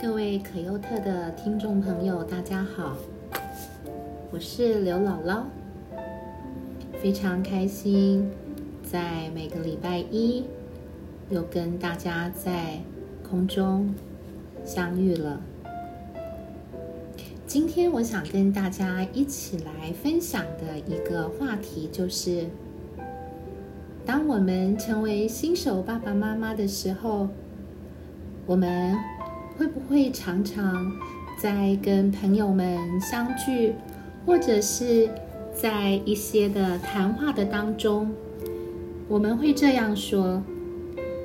各位可优特的听众朋友，大家好，我是刘姥姥，非常开心在每个礼拜一又跟大家在空中相遇了。今天我想跟大家一起来分享的一个话题就是，当我们成为新手爸爸妈妈的时候，我们。会不会常常在跟朋友们相聚，或者是在一些的谈话的当中，我们会这样说：“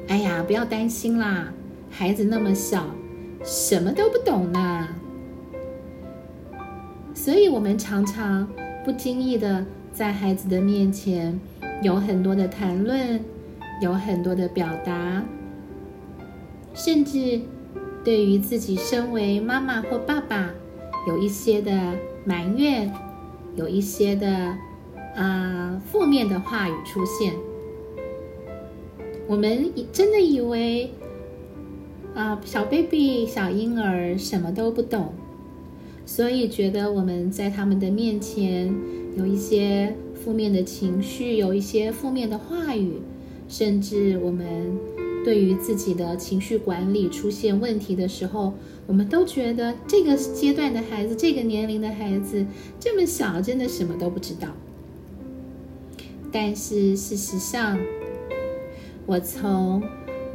哎呀，不要担心啦，孩子那么小，什么都不懂呢。”所以，我们常常不经意的在孩子的面前有很多的谈论，有很多的表达，甚至。对于自己身为妈妈或爸爸，有一些的埋怨，有一些的啊负面的话语出现，我们真的以为啊小 baby 小婴儿什么都不懂，所以觉得我们在他们的面前有一些负面的情绪，有一些负面的话语，甚至我们。对于自己的情绪管理出现问题的时候，我们都觉得这个阶段的孩子，这个年龄的孩子这么小，真的什么都不知道。但是事实上，我从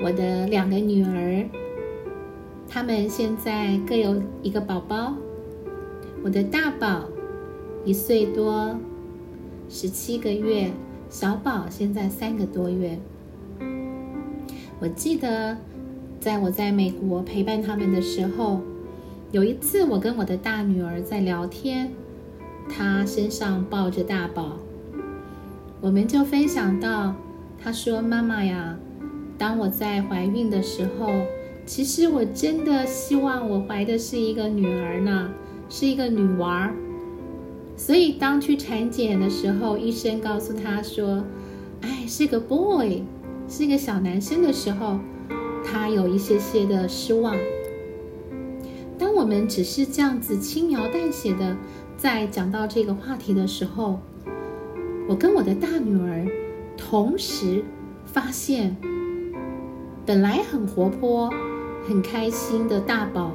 我的两个女儿，她们现在各有一个宝宝。我的大宝一岁多，十七个月；小宝现在三个多月。我记得，在我在美国陪伴他们的时候，有一次我跟我的大女儿在聊天，她身上抱着大宝，我们就分享到，她说：“妈妈呀，当我在怀孕的时候，其实我真的希望我怀的是一个女儿呢，是一个女娃儿。所以当去产检的时候，医生告诉她说：‘哎，是个 boy。’”是一个小男生的时候，他有一些些的失望。当我们只是这样子轻描淡写的在讲到这个话题的时候，我跟我的大女儿同时发现，本来很活泼、很开心的大宝，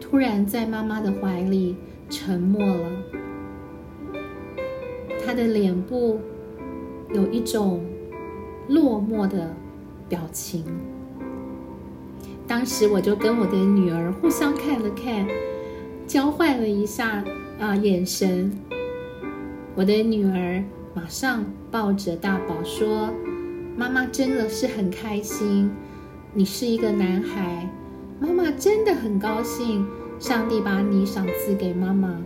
突然在妈妈的怀里沉默了，他的脸部有一种。落寞的表情。当时我就跟我的女儿互相看了看，交换了一下啊眼神。我的女儿马上抱着大宝说：“妈妈真的是很开心，你是一个男孩，妈妈真的很高兴，上帝把你赏赐给妈妈。”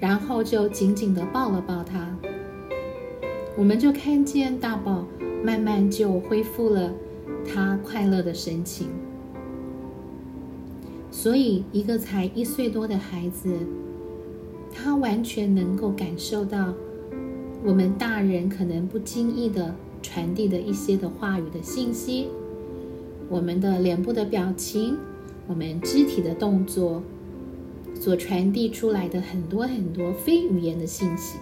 然后就紧紧的抱了抱他。我们就看见大宝慢慢就恢复了他快乐的神情，所以一个才一岁多的孩子，他完全能够感受到我们大人可能不经意的传递的一些的话语的信息，我们的脸部的表情，我们肢体的动作所传递出来的很多很多非语言的信息。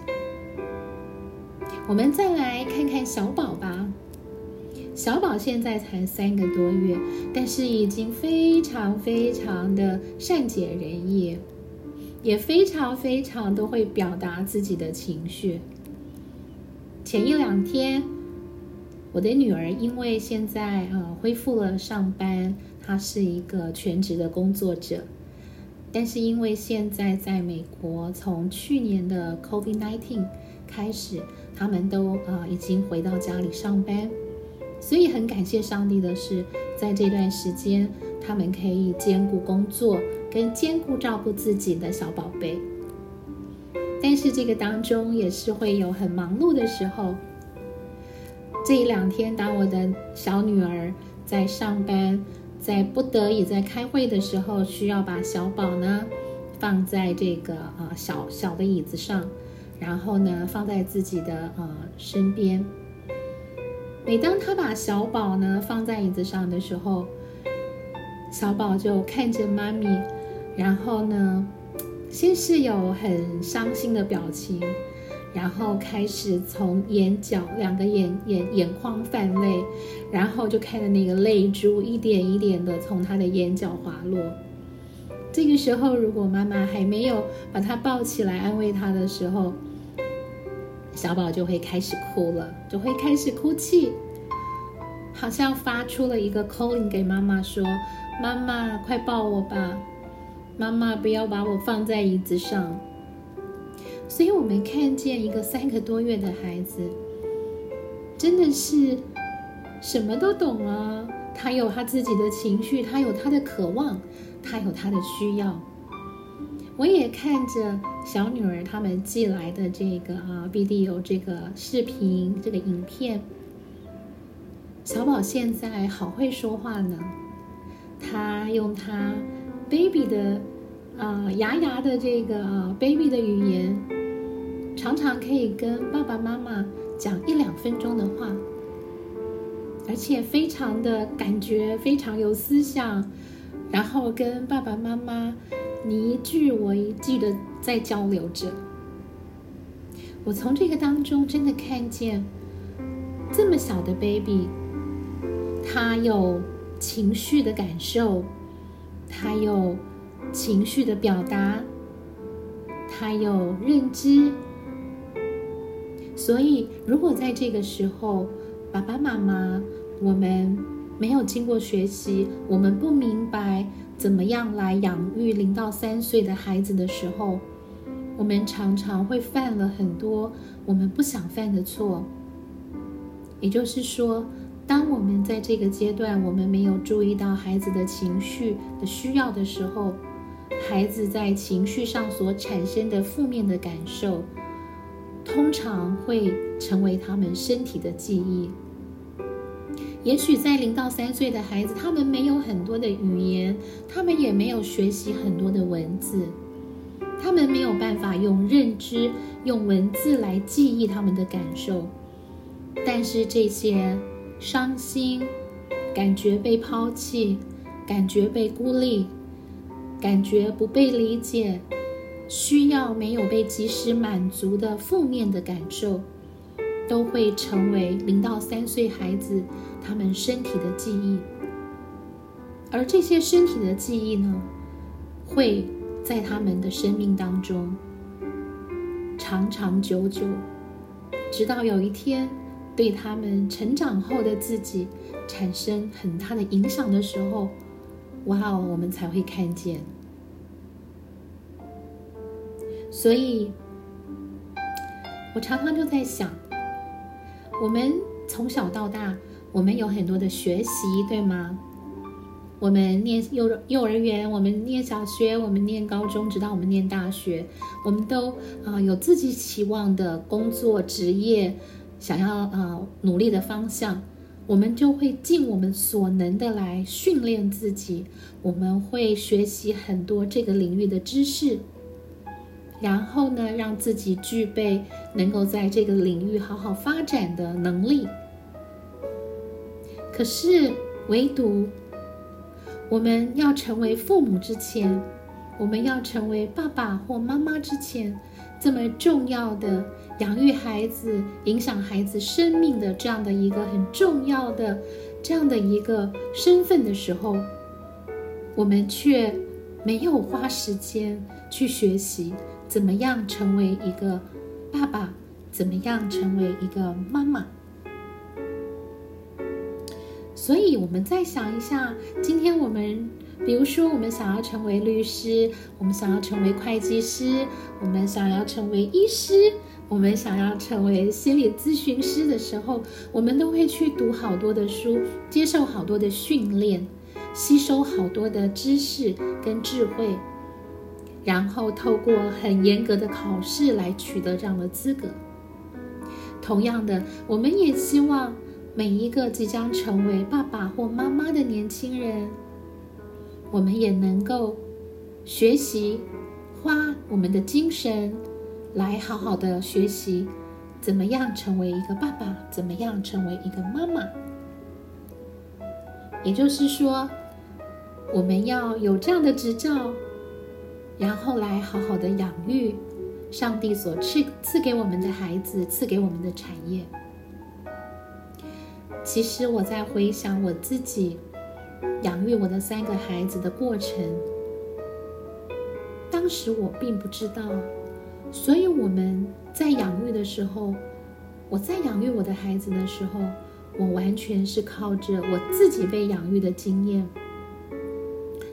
我们再来看看小宝吧。小宝现在才三个多月，但是已经非常非常的善解人意，也非常非常都会表达自己的情绪。前一两天，我的女儿因为现在呃恢复了上班，她是一个全职的工作者，但是因为现在在美国，从去年的 COVID-19 开始。他们都啊已经回到家里上班，所以很感谢上帝的是，在这段时间，他们可以兼顾工作跟兼顾照顾自己的小宝贝。但是这个当中也是会有很忙碌的时候。这一两天，当我的小女儿在上班，在不得已在开会的时候，需要把小宝呢放在这个啊小小的椅子上。然后呢，放在自己的呃身边。每当他把小宝呢放在椅子上的时候，小宝就看着妈咪，然后呢，先是有很伤心的表情，然后开始从眼角两个眼眼眼眶泛泪，然后就看着那个泪珠一点一点的从他的眼角滑落。这个时候，如果妈妈还没有把他抱起来安慰他的时候，小宝就会开始哭了，就会开始哭泣，好像发出了一个 calling 给妈妈说：“妈妈，快抱我吧！妈妈，不要把我放在椅子上。”所以，我们看见一个三个多月的孩子，真的是什么都懂啊！他有他自己的情绪，他有他的渴望，他有他的需要。我也看着小女儿他们寄来的这个啊，video 这个视频这个影片。小宝现在好会说话呢，他用他 baby 的啊牙牙的这个啊 baby 的语言，常常可以跟爸爸妈妈讲一两分钟的话，而且非常的感觉非常有思想，然后跟爸爸妈妈。你一句我一句的在交流着，我从这个当中真的看见这么小的 baby，他有情绪的感受，他有情绪的表达，他有认知。所以，如果在这个时候，爸爸妈妈我们没有经过学习，我们不明白。怎么样来养育零到三岁的孩子的时候，我们常常会犯了很多我们不想犯的错。也就是说，当我们在这个阶段，我们没有注意到孩子的情绪的需要的时候，孩子在情绪上所产生的负面的感受，通常会成为他们身体的记忆。也许在零到三岁的孩子，他们没有很多的语言，他们也没有学习很多的文字，他们没有办法用认知、用文字来记忆他们的感受。但是这些伤心、感觉被抛弃、感觉被孤立、感觉不被理解、需要没有被及时满足的负面的感受。都会成为零到三岁孩子他们身体的记忆，而这些身体的记忆呢，会在他们的生命当中长长久久，直到有一天对他们成长后的自己产生很大的影响的时候，哇哦，我们才会看见。所以，我常常就在想。我们从小到大，我们有很多的学习，对吗？我们念幼幼儿园，我们念小学，我们念高中，直到我们念大学，我们都啊有自己期望的工作职业，想要啊努力的方向，我们就会尽我们所能的来训练自己，我们会学习很多这个领域的知识。然后呢，让自己具备能够在这个领域好好发展的能力。可是，唯独我们要成为父母之前，我们要成为爸爸或妈妈之前，这么重要的养育孩子、影响孩子生命的这样的一个很重要的这样的一个身份的时候，我们却没有花时间去学习。怎么样成为一个爸爸？怎么样成为一个妈妈？所以，我们再想一下，今天我们，比如说，我们想要成为律师，我们想要成为会计师，我们想要成为医师，我们想要成为心理咨询师的时候，我们都会去读好多的书，接受好多的训练，吸收好多的知识跟智慧。然后透过很严格的考试来取得这样的资格。同样的，我们也希望每一个即将成为爸爸或妈妈的年轻人，我们也能够学习，花我们的精神来好好的学习，怎么样成为一个爸爸，怎么样成为一个妈妈。也就是说，我们要有这样的执照，然后来好好的养育上帝所赐赐给我们的孩子，赐给我们的产业。其实我在回想我自己养育我的三个孩子的过程，当时我并不知道，所以我们在养育的时候，我在养育我的孩子的时候，我完全是靠着我自己被养育的经验，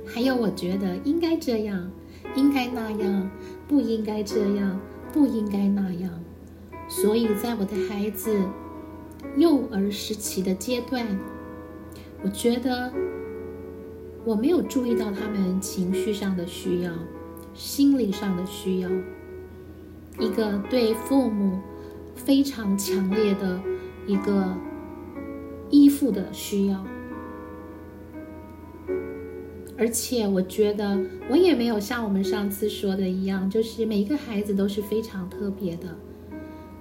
还有我觉得应该这样，应该那样，不应该这样，不应该那样，所以在我的孩子。幼儿时期的阶段，我觉得我没有注意到他们情绪上的需要、心理上的需要，一个对父母非常强烈的一个依附的需要，而且我觉得我也没有像我们上次说的一样，就是每一个孩子都是非常特别的。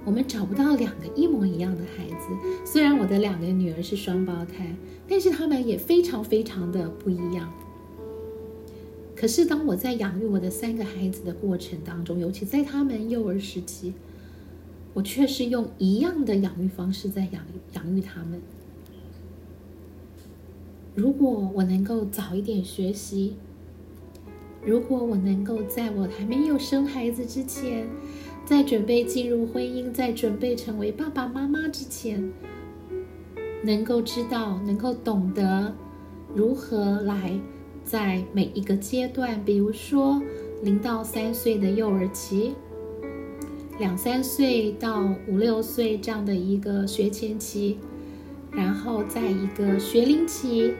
我们找不到两个一模一样的孩子。虽然我的两个女儿是双胞胎，但是他们也非常非常的不一样。可是当我在养育我的三个孩子的过程当中，尤其在他们幼儿时期，我却是用一样的养育方式在养养育他们。如果我能够早一点学习，如果我能够在我还没有生孩子之前，在准备进入婚姻，在准备成为爸爸妈妈之前，能够知道，能够懂得如何来在每一个阶段，比如说零到三岁的幼儿期，两三岁到五六岁这样的一个学前期，然后在一个学龄期，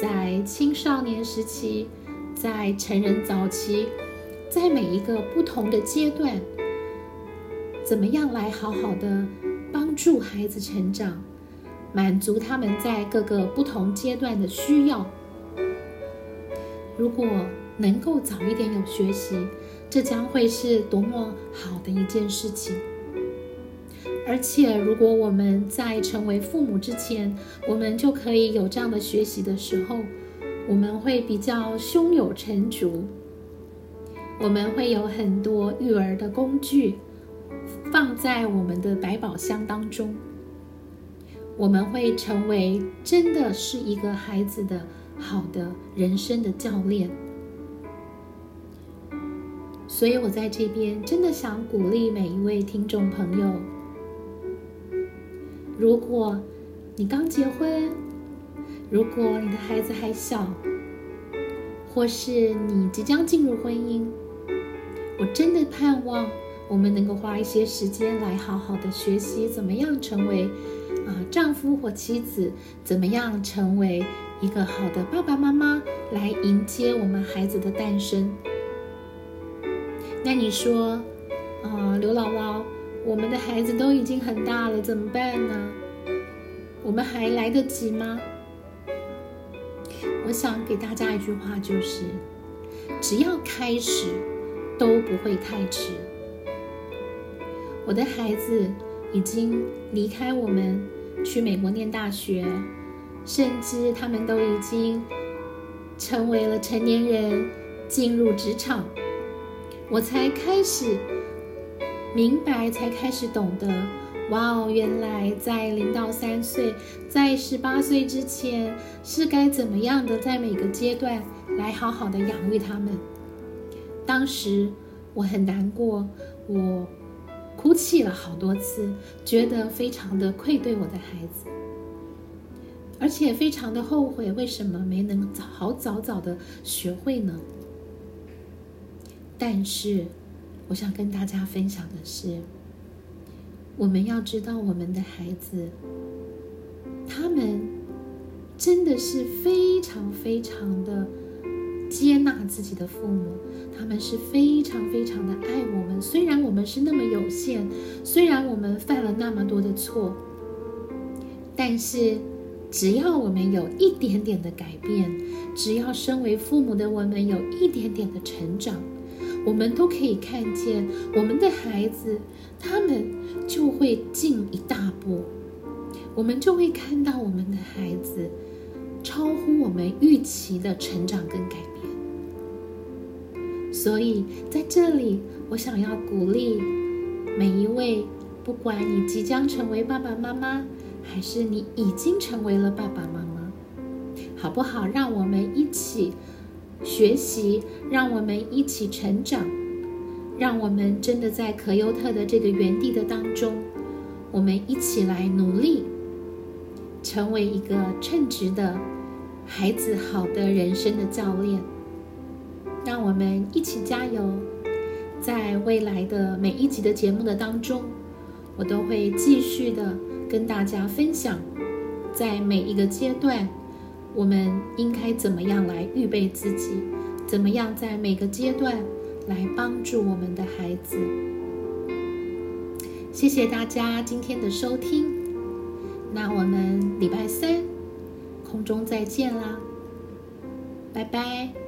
在青少年时期，在成人早期，在每一个不同的阶段。怎么样来好好的帮助孩子成长，满足他们在各个不同阶段的需要？如果能够早一点有学习，这将会是多么好的一件事情！而且，如果我们在成为父母之前，我们就可以有这样的学习的时候，我们会比较胸有成竹，我们会有很多育儿的工具。放在我们的百宝箱当中，我们会成为真的是一个孩子的好的人生的教练。所以我在这边真的想鼓励每一位听众朋友：如果你刚结婚，如果你的孩子还小，或是你即将进入婚姻，我真的盼望。我们能够花一些时间来好好的学习，怎么样成为啊丈夫或妻子，怎么样成为一个好的爸爸妈妈，来迎接我们孩子的诞生。那你说，啊，刘姥姥，我们的孩子都已经很大了，怎么办呢？我们还来得及吗？我想给大家一句话，就是只要开始，都不会太迟。我的孩子已经离开我们，去美国念大学，甚至他们都已经成为了成年人，进入职场。我才开始明白，才开始懂得，哇哦，原来在零到三岁，在十八岁之前，是该怎么样的，在每个阶段来好好的养育他们。当时我很难过，我。哭泣了好多次，觉得非常的愧对我的孩子，而且非常的后悔，为什么没能早好早早的学会呢？但是，我想跟大家分享的是，我们要知道，我们的孩子，他们真的是非常非常的。接纳自己的父母，他们是非常非常的爱我们。虽然我们是那么有限，虽然我们犯了那么多的错，但是只要我们有一点点的改变，只要身为父母的我们有一点点的成长，我们都可以看见我们的孩子，他们就会进一大步，我们就会看到我们的孩子超乎我们预期的成长跟改变。所以在这里，我想要鼓励每一位，不管你即将成为爸爸妈妈，还是你已经成为了爸爸妈妈，好不好？让我们一起学习，让我们一起成长，让我们真的在可优特的这个园地的当中，我们一起来努力。成为一个称职的孩子，好的人生的教练，让我们一起加油！在未来的每一集的节目的当中，我都会继续的跟大家分享，在每一个阶段，我们应该怎么样来预备自己，怎么样在每个阶段来帮助我们的孩子。谢谢大家今天的收听。那我们礼拜三空中再见啦，拜拜。